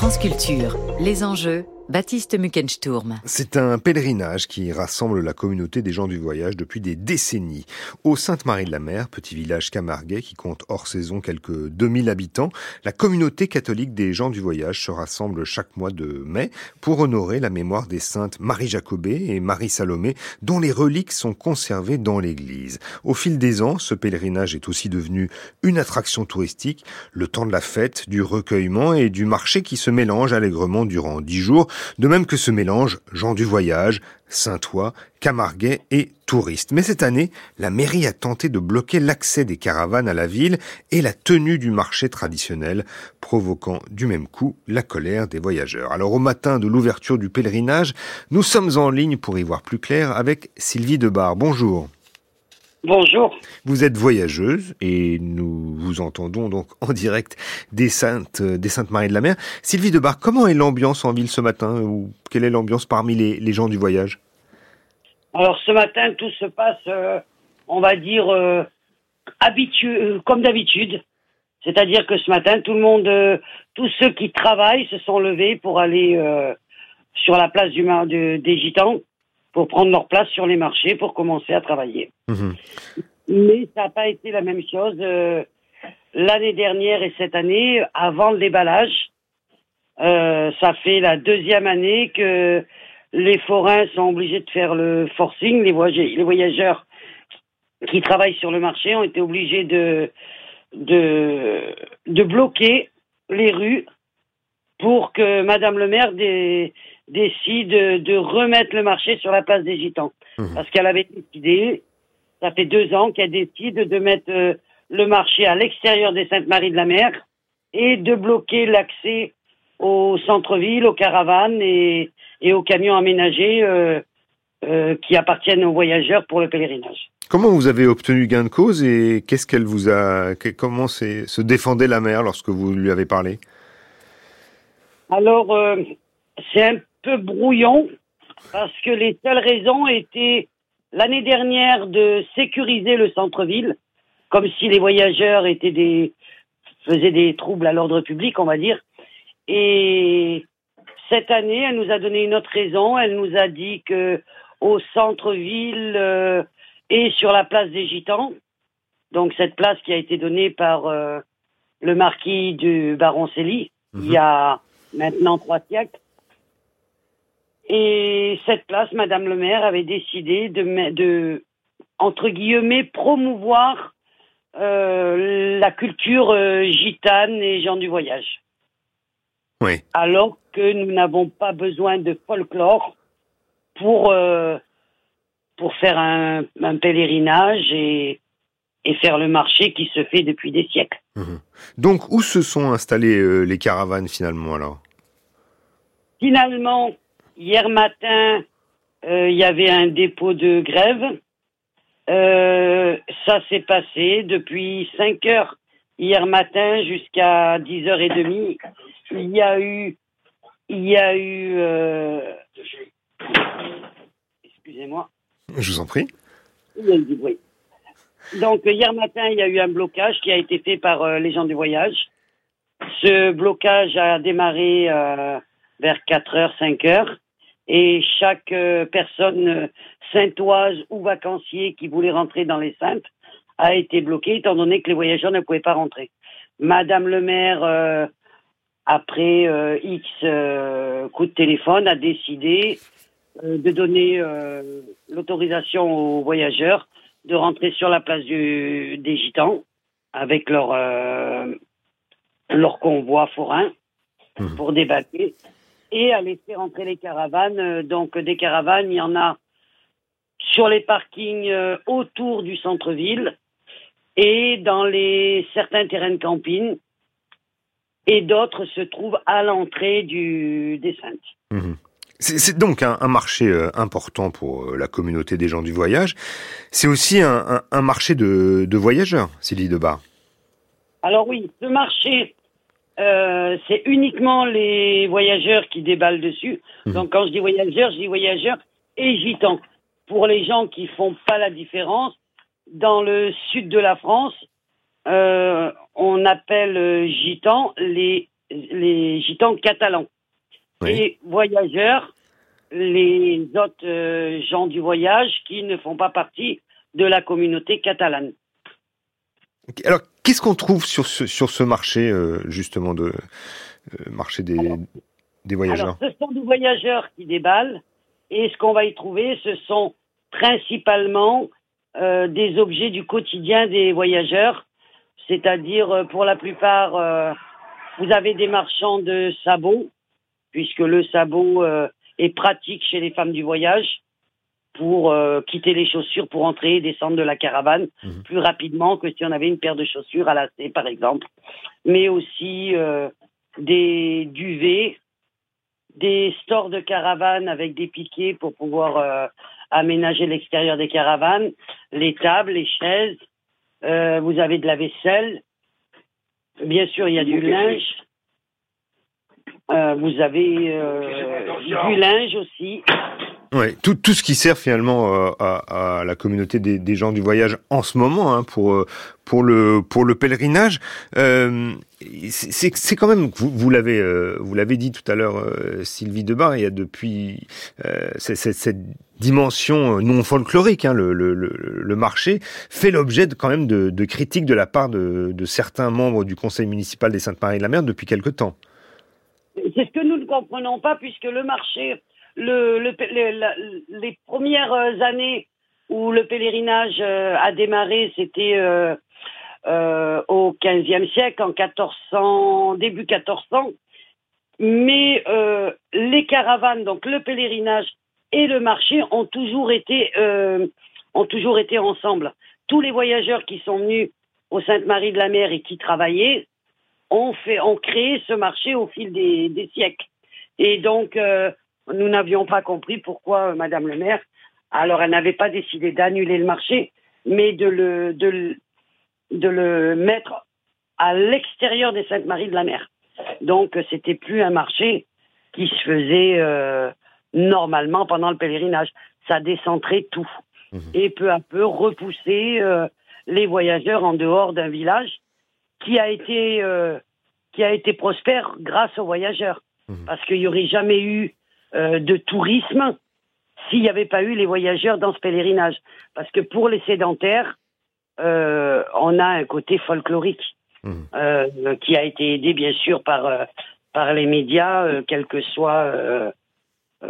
France Culture, les enjeux, Baptiste Muckensturm. C'est un pèlerinage qui rassemble la communauté des gens du voyage depuis des décennies. Au Sainte-Marie-de-la-Mer, petit village camarguais qui compte hors saison quelques 2000 habitants, la communauté catholique des gens du voyage se rassemble chaque mois de mai pour honorer la mémoire des saintes Marie Jacobée et Marie Salomé, dont les reliques sont conservées dans l'église. Au fil des ans, ce pèlerinage est aussi devenu une attraction touristique, le temps de la fête, du recueillement et du marché qui se mélangent allègrement durant dix jours de même que ce mélange gens du voyage, Saint-Ouen, Camarguais et touristes. Mais cette année, la mairie a tenté de bloquer l'accès des caravanes à la ville et la tenue du marché traditionnel, provoquant du même coup la colère des voyageurs. Alors au matin de l'ouverture du pèlerinage, nous sommes en ligne pour y voir plus clair avec Sylvie Debar. Bonjour. Bonjour. Vous êtes voyageuse et nous vous entendons donc en direct des Saintes, des Saintes Marie de la Mer. Sylvie Debar, comment est l'ambiance en ville ce matin ou quelle est l'ambiance parmi les, gens du voyage? Alors ce matin, tout se passe, euh, on va dire, euh, euh, comme d'habitude. C'est-à-dire que ce matin, tout le monde, tous ceux qui travaillent se sont levés pour aller sur la place du, des Gitans pour prendre leur place sur les marchés pour commencer à travailler. Mhm. Mais ça n'a pas été la même chose euh, l'année dernière et cette année, avant le déballage. Euh, ça fait la deuxième année que les forains sont obligés de faire le forcing. Les, les voyageurs qui travaillent sur le marché ont été obligés de, de, de bloquer les rues pour que Madame le maire des, décide de remettre le marché sur la place des Gitans. Mmh. Parce qu'elle avait décidé, ça fait deux ans qu'elle décide de mettre euh, le marché à l'extérieur des Saintes-Maries-de-la-Mer et de bloquer l'accès au centre-ville, aux caravanes et, aux camions aménagés euh, euh, qui appartiennent aux voyageurs pour le pèlerinage. Comment vous avez obtenu gain de cause et qu'est-ce qu'elle vous a, comment se défendait la mer lorsque vous lui avez parlé? Alors, c'est un peu brouillon parce que les seules raisons étaient l'année dernière de sécuriser le centre-ville, comme si les voyageurs étaient des faisaient des troubles à l'ordre public, on va dire. Et cette année, elle nous a donné une autre raison. Elle nous a dit que au centre-ville euh, et sur la place des Gitans, donc cette place qui a été donnée par euh, le marquis du Baron Célie il y mhm. a maintenant trois siècles, et cette place, Madame le maire avait décidé de, de entre guillemets, promouvoir euh, la culture euh, gitane et gens du voyage. Oui. Alors que nous n'avons pas besoin de folklore pour, euh, pour faire un, pèlerinage et, et, faire le marché qui se fait depuis des siècles. Mhm. Donc, où se sont installées les caravanes finalement alors? Finalement, Hier matin, euh, il y avait un dépôt de grève. Euh, ça s'est passé depuis 5 heures hier matin jusqu'à 10h30. Il y a eu, il y a eu, euh, excusez-moi. Je vous en prie. Il y a eu du bruit. Donc hier matin, il y a eu un blocage qui a été fait par les gens du voyage. Ce blocage a démarré vers 4h, 5h et chaque euh, personne euh, saintoise ou vacancier qui voulait rentrer dans les Saintes a été bloqué étant donné que les voyageurs ne pouvaient pas rentrer. Madame le maire, euh, après X coups de téléphone, a décidé de donner l'autorisation aux voyageurs de rentrer sur la place du, des Gitans avec leur, leur convoi forain mmh. pour débattre et à laisser rentrer les caravanes. Euh, donc des caravanes, il y en a sur les parkings euh, autour du centre-ville et dans les certains terrains de camping et d'autres se trouvent à l'entrée du des Saintes. Mhm. C'est donc un, marché euh, important pour la communauté des gens du voyage. C'est aussi un, marché de, de voyageurs, Sylvie Debar. Alors oui, ce marché euh, c'est uniquement les voyageurs qui déballent dessus. Mhm. Donc quand je dis voyageurs, je dis voyageurs et gitans. Pour les gens qui font pas la différence, dans le sud de la France, euh, on appelle euh, gitans les les gitans catalans. Et voyageurs, les autres gens du voyage qui ne font pas partie de la communauté catalane. Alors, qu'est-ce qu'on trouve sur ce, sur ce marché, justement, de marché des, des voyageurs? Ce sont des voyageurs qui déballent, et ce qu'on va y trouver, ce sont principalement euh, des objets du quotidien des voyageurs, c'est-à-dire euh, pour la plupart, euh, vous avez des marchands de sabots, puisque le sabot est pratique chez les femmes du voyage pour quitter les chaussures pour entrer et descendre de la caravane mhm. plus rapidement que si on avait une paire de chaussures à lacets, par exemple. Mais aussi des duvets, des stores de caravanes avec des piquets pour pouvoir aménager l'extérieur des caravanes, les tables, les chaises. Euh, vous avez de la vaisselle. Bien sûr, il y a du linge. Euh, vous avez euh, du linge aussi. Ouais, tout, tout ce qui sert finalement euh, à, à, la communauté des, des, gens du voyage en ce moment hein, pour euh, pour le pour le pèlerinage. Euh, c'est quand même vous, vous l'avez euh, vous l'avez dit tout à l'heure Sylvie Debar, il y a depuis cette, cette, dimension non folklorique, hein, le, le, le, marché fait l'objet quand même de, de, critiques de la part de, de certains membres du conseil municipal des Saintes-Maries de la Mer depuis quelque temps. C'est ce que nous ne comprenons pas puisque le marché le, les premières années où le pèlerinage euh, a démarré, c'était euh, euh, au XVe siècle, en 1400, début 1400. Mais les caravanes, donc le pèlerinage et le marché ont toujours été ont toujours été ensemble. Tous les voyageurs qui sont venus au Sainte-Marie de la Mer et qui travaillaient ont fait ont créé ce marché au fil des, des siècles. Et donc nous n'avions pas compris pourquoi euh, Madame le maire, alors elle n'avait pas décidé d'annuler le marché, mais de le, de, de le mettre à l'extérieur des Saintes-Maries de la Mer. Donc euh, c'était plus un marché qui se faisait euh, normalement pendant le pèlerinage. Ça décentrait tout. Mmh. Et peu à peu repousser les voyageurs en dehors d'un village qui a été qui a été prospère grâce aux voyageurs. Mmh. Parce qu'il n'y aurait jamais eu de tourisme s'il n'y avait pas eu les voyageurs dans ce pèlerinage. Parce que pour les sédentaires, euh, on a un côté folklorique mmh. euh, qui a été aidé bien sûr par par les médias, quels que soient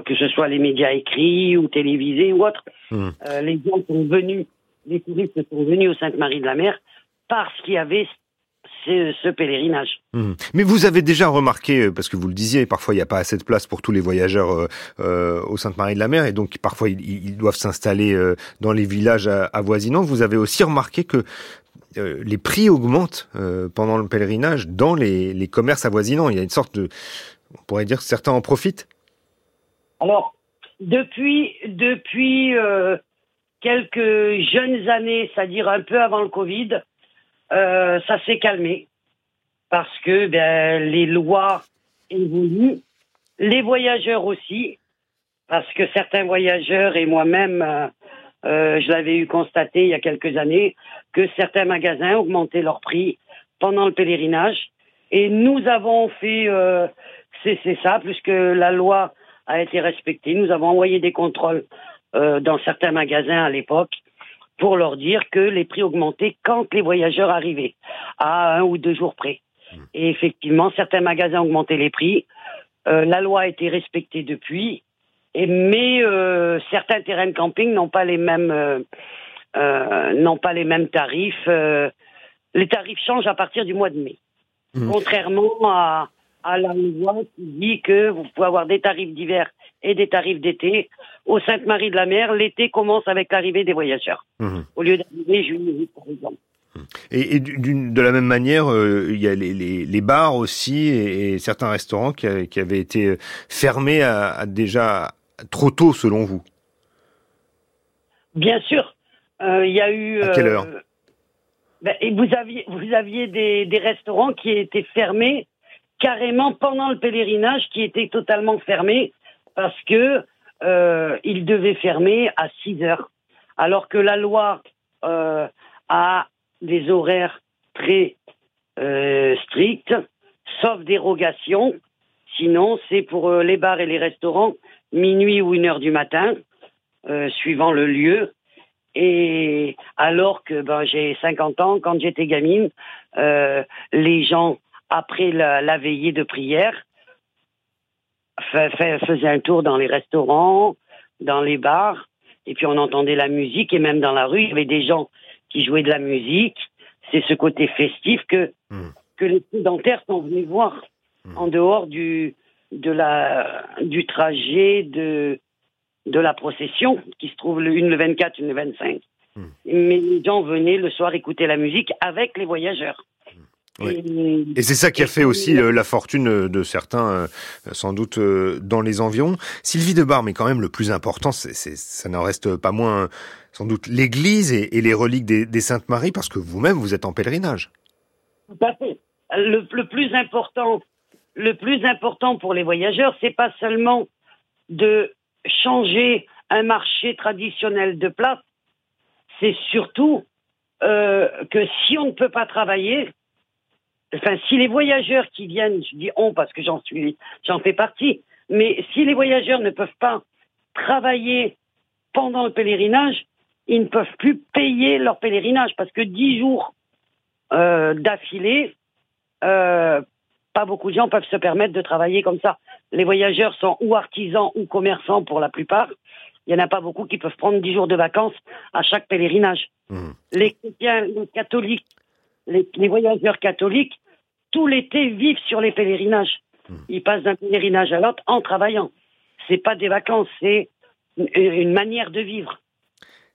que ce soit les médias écrits ou télévisés ou autres. Mmh. les gens sont venus, les touristes sont venus au Sainte-Marie de la Mer parce qu'il y avait c'est ce pèlerinage. Mmh. Mais vous avez déjà remarqué, euh, parce que vous le disiez, parfois il n'y a pas assez de place pour tous les voyageurs euh, euh au Sainte-Marie de la Mer, et donc parfois ils, doivent s'installer euh, dans les villages avoisinants. Vous avez aussi remarqué que les prix augmentent pendant le pèlerinage dans les, les, commerces avoisinants. Il y a une sorte de, on pourrait dire, certains en profitent. Alors, depuis depuis quelques jeunes années, c'est-à-dire un peu avant le Covid, euh, ça s'est calmé parce que ben, les lois évoluent, les voyageurs aussi, parce que certains voyageurs et moi-même, euh, euh, je l'avais eu constaté il y a quelques années, que certains magasins augmentaient leur prix pendant le pèlerinage. Et nous avons fait euh, cesser ça, puisque la loi a été respectée. Nous avons envoyé des contrôles euh, dans certains magasins à l'époque pour leur dire que les prix augmentaient quand les voyageurs arrivaient, à un ou deux jours près. Hmm. Et effectivement, certains magasins augmentaient les prix. Euh, la loi a été respectée depuis, et, mais euh, certains terrains de camping n'ont pas les mêmes euh, n'ont pas les mêmes tarifs. Les tarifs changent à partir du mois de mai, hmm. contrairement à, à la loi qui dit que vous pouvez avoir des tarifs d'hiver et des tarifs d'été. Au Sainte-Marie de la Mer, l'été commence avec l'arrivée des voyageurs, mmh. au lieu d'arriver juillet, par exemple. Mmh. Et, et de la même manière, euh, il y a les, les, les bars aussi et, et, certains restaurants qui, qui, avaient été fermés à, à déjà trop tôt, selon vous? Bien sûr, euh, il y a eu. À quelle heure? euh, ben, et vous aviez, vous aviez des, des restaurants qui étaient fermés carrément pendant le pèlerinage, qui étaient totalement fermés parce que euh, il devait fermer à 6 heures, alors que la loi euh, a des horaires très euh, stricts, sauf dérogation. Sinon, c'est pour les bars et les restaurants minuit ou une heure du matin, suivant le lieu. Et alors que ben, j'ai 50 ans, quand j'étais gamine, les gens, après la veillée de prière, faisait un tour dans les restaurants, dans les bars, et puis on entendait la musique, et même dans la rue, il y avait des gens qui jouaient de la musique. C'est ce côté festif que, hmm. que les sédentaires sont venus voir, hmm. en dehors du, de la, du trajet de, de la procession, qui se trouve le, une le 24, une le 25. Hmm. Mais les gens venaient le soir écouter la musique avec les voyageurs. Et, c'est ça qui a fait aussi euh, la fortune euh, de certains, euh, sans doute dans les environs. Sylvie de Bar, mais quand même le plus important, c'est, ça n'en reste pas moins sans doute l'Église et, les reliques des, Saintes Maries, parce que vous-même vous êtes en pèlerinage. Tout à fait. Le, plus important, le plus important pour les voyageurs, c'est pas seulement de changer un marché traditionnel de place, c'est surtout que si on ne peut pas travailler, enfin, si les voyageurs qui viennent, je dis on parce que j'en suis, j'en fais partie, mais si les voyageurs ne peuvent pas travailler pendant le pèlerinage, ils ne peuvent plus payer leur pèlerinage parce que dix jours euh, d'affilée, euh, pas beaucoup de gens peuvent se permettre de travailler comme ça. Les voyageurs sont ou artisans ou commerçants pour la plupart. Il n'y en a pas beaucoup qui peuvent prendre dix jours de vacances à chaque pèlerinage. Mmh. Les chrétiens, les catholiques les, voyageurs catholiques, tout l'été, vivent sur les pèlerinages. Hmm. Ils passent d'un pèlerinage à l'autre en travaillant. C'est pas des vacances, c'est une, manière de vivre.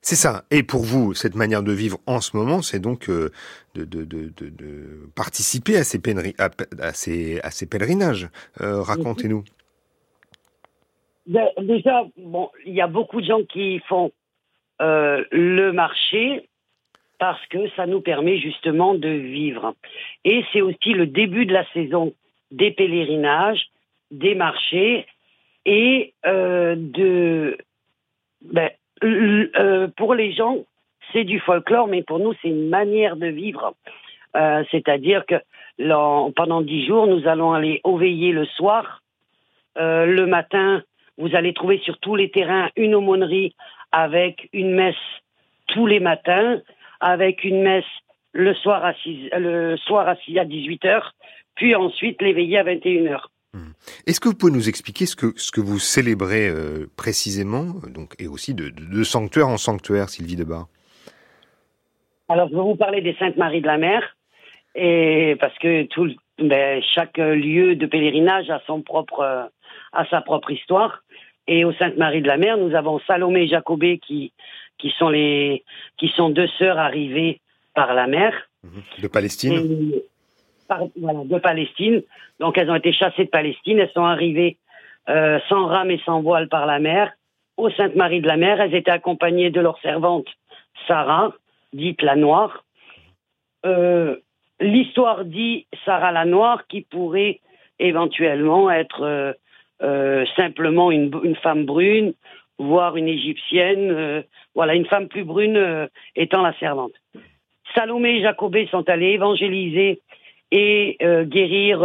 C'est ça. Et pour vous, cette manière de vivre en ce moment, c'est donc euh, de, participer à ces, pèlerinages. Euh, racontez-nous. Ben, déjà, bon, il y a beaucoup de gens qui font euh, le marché, parce que ça nous permet justement de vivre. Et c'est aussi le début de la saison des pèlerinages, des marchés et euh, de. Ben, euh, pour les gens, c'est du folklore, mais pour nous, c'est une manière de vivre. Euh, c'est-à-dire que pendant dix jours, nous allons aller au veillé le soir. le matin, vous allez trouver sur tous les terrains une aumônerie avec une messe tous les matins avec une messe le soir à, 6, le soir à, 6, à 18h, puis ensuite l'éveiller à 21h. Hmm. Est-ce que vous pouvez nous expliquer ce que, ce que vous célébrez euh, précisément, donc, et aussi de, de, sanctuaire en sanctuaire, Sylvie Debar? Alors, je vais vous parler des Saintes Marie de la Mer, et parce que tout, ben, chaque lieu de pèlerinage a, son propre, a sa propre histoire. Et aux Saintes Marie de la Mer, nous avons Salomé et Jacobé qui qui sont les qui sont deux sœurs arrivées par la mer mhm. de Palestine. voilà, de Palestine. Donc elles ont été chassées de Palestine. Elles sont arrivées euh, sans rame et sans voile par la mer au Sainte-Marie de la Mer. Elles étaient accompagnées de leur servante Sarah, dite la Noire. Euh, l'histoire dit Sarah la Noire, qui pourrait éventuellement être euh, simplement une, une, femme brune voire une égyptienne, euh, voilà, une femme plus brune euh, étant la servante. Salomé et Jacobé sont allés évangéliser et euh, guérir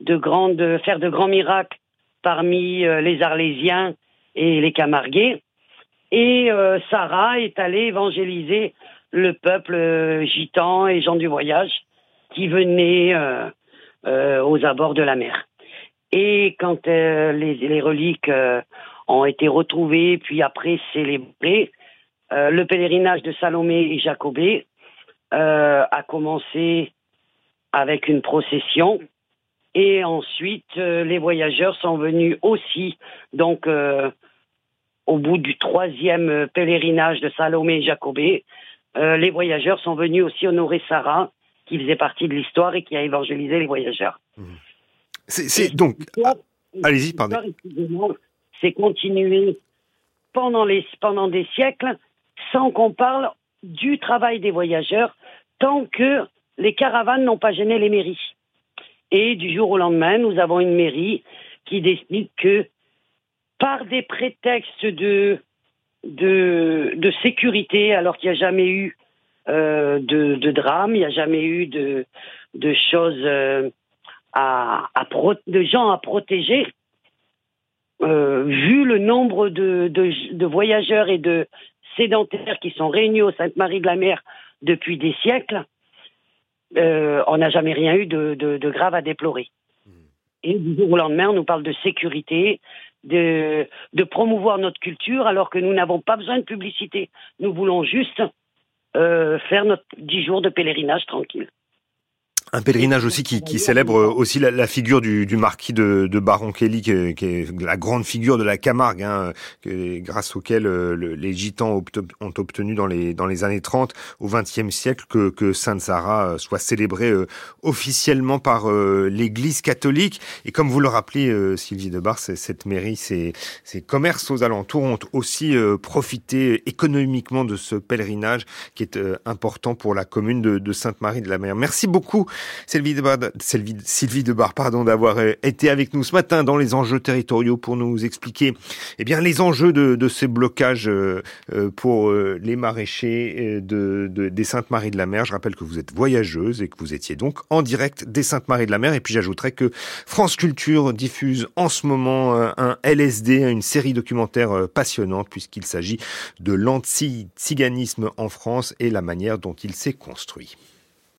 de grandes, faire de grands miracles parmi les Arlésiens et les Camarguais. Et Sarah est allée évangéliser le peuple gitan et gens du voyage qui venaient aux abords de la mer. Et quand les, les, reliques ont été retrouvés, puis après célébrés. Euh, le pèlerinage de Salomé et Jacobé euh, a commencé avec une procession et ensuite euh, les voyageurs sont venus aussi donc au bout du troisième pèlerinage de Salomé et Jacobé les voyageurs sont venus aussi honorer Sarah qui faisait partie de l'histoire et qui a évangélisé les voyageurs. C'est donc allez-y pardon c'est continué pendant, des siècles sans qu'on parle du travail des voyageurs tant que les caravanes n'ont pas gêné les mairies. Et du jour au lendemain, nous avons une mairie qui décide que par des prétextes de, sécurité, alors qu'il n'y a jamais eu euh, de, drame, il n'y a jamais eu de, choses euh, de gens à protéger, euh, vu le nombre de, de, voyageurs et de sédentaires qui sont réunis au Sainte-Marie de la Mer depuis des siècles, euh, on n'a jamais rien eu de, de, grave à déplorer. Hmm. Et du jour au lendemain, on nous parle de sécurité, de, de promouvoir notre culture, alors que nous n'avons pas besoin de publicité. Nous voulons juste euh, faire notre dix jours de pèlerinage tranquille. Un pèlerinage aussi qui, qui célèbre aussi la, la figure du, du, marquis de, de Baron Kelly, qui qui est, la grande figure de la Camargue, hein, grâce auquel euh, les gitans ont obtenu dans les, dans les années 30 au XXe siècle que, que Sainte Sarah euh, soit célébrée euh, officiellement par l'Église catholique. Et comme vous le rappelez, Sylvie Debar, cette mairie, ces, ces commerces aux alentours ont aussi profité économiquement de ce pèlerinage qui est important pour la commune de, de Sainte-Marie de la Mer. Merci beaucoup Sylvie Debar, Sylvie, Debar pardon, d'avoir euh, été avec nous ce matin dans les enjeux territoriaux pour nous expliquer eh bien, les enjeux de, ces blocages euh, euh, pour les maraîchers de, des Saintes-Maries de la Mer. Je rappelle que vous êtes voyageuse et que vous étiez donc en direct des Saintes-Maries de la Mer. Et puis j'ajouterais que France Culture diffuse en ce moment un LSD, une série documentaire passionnante puisqu'il s'agit de l'anti-tsiganisme en France et la manière dont il s'est construit.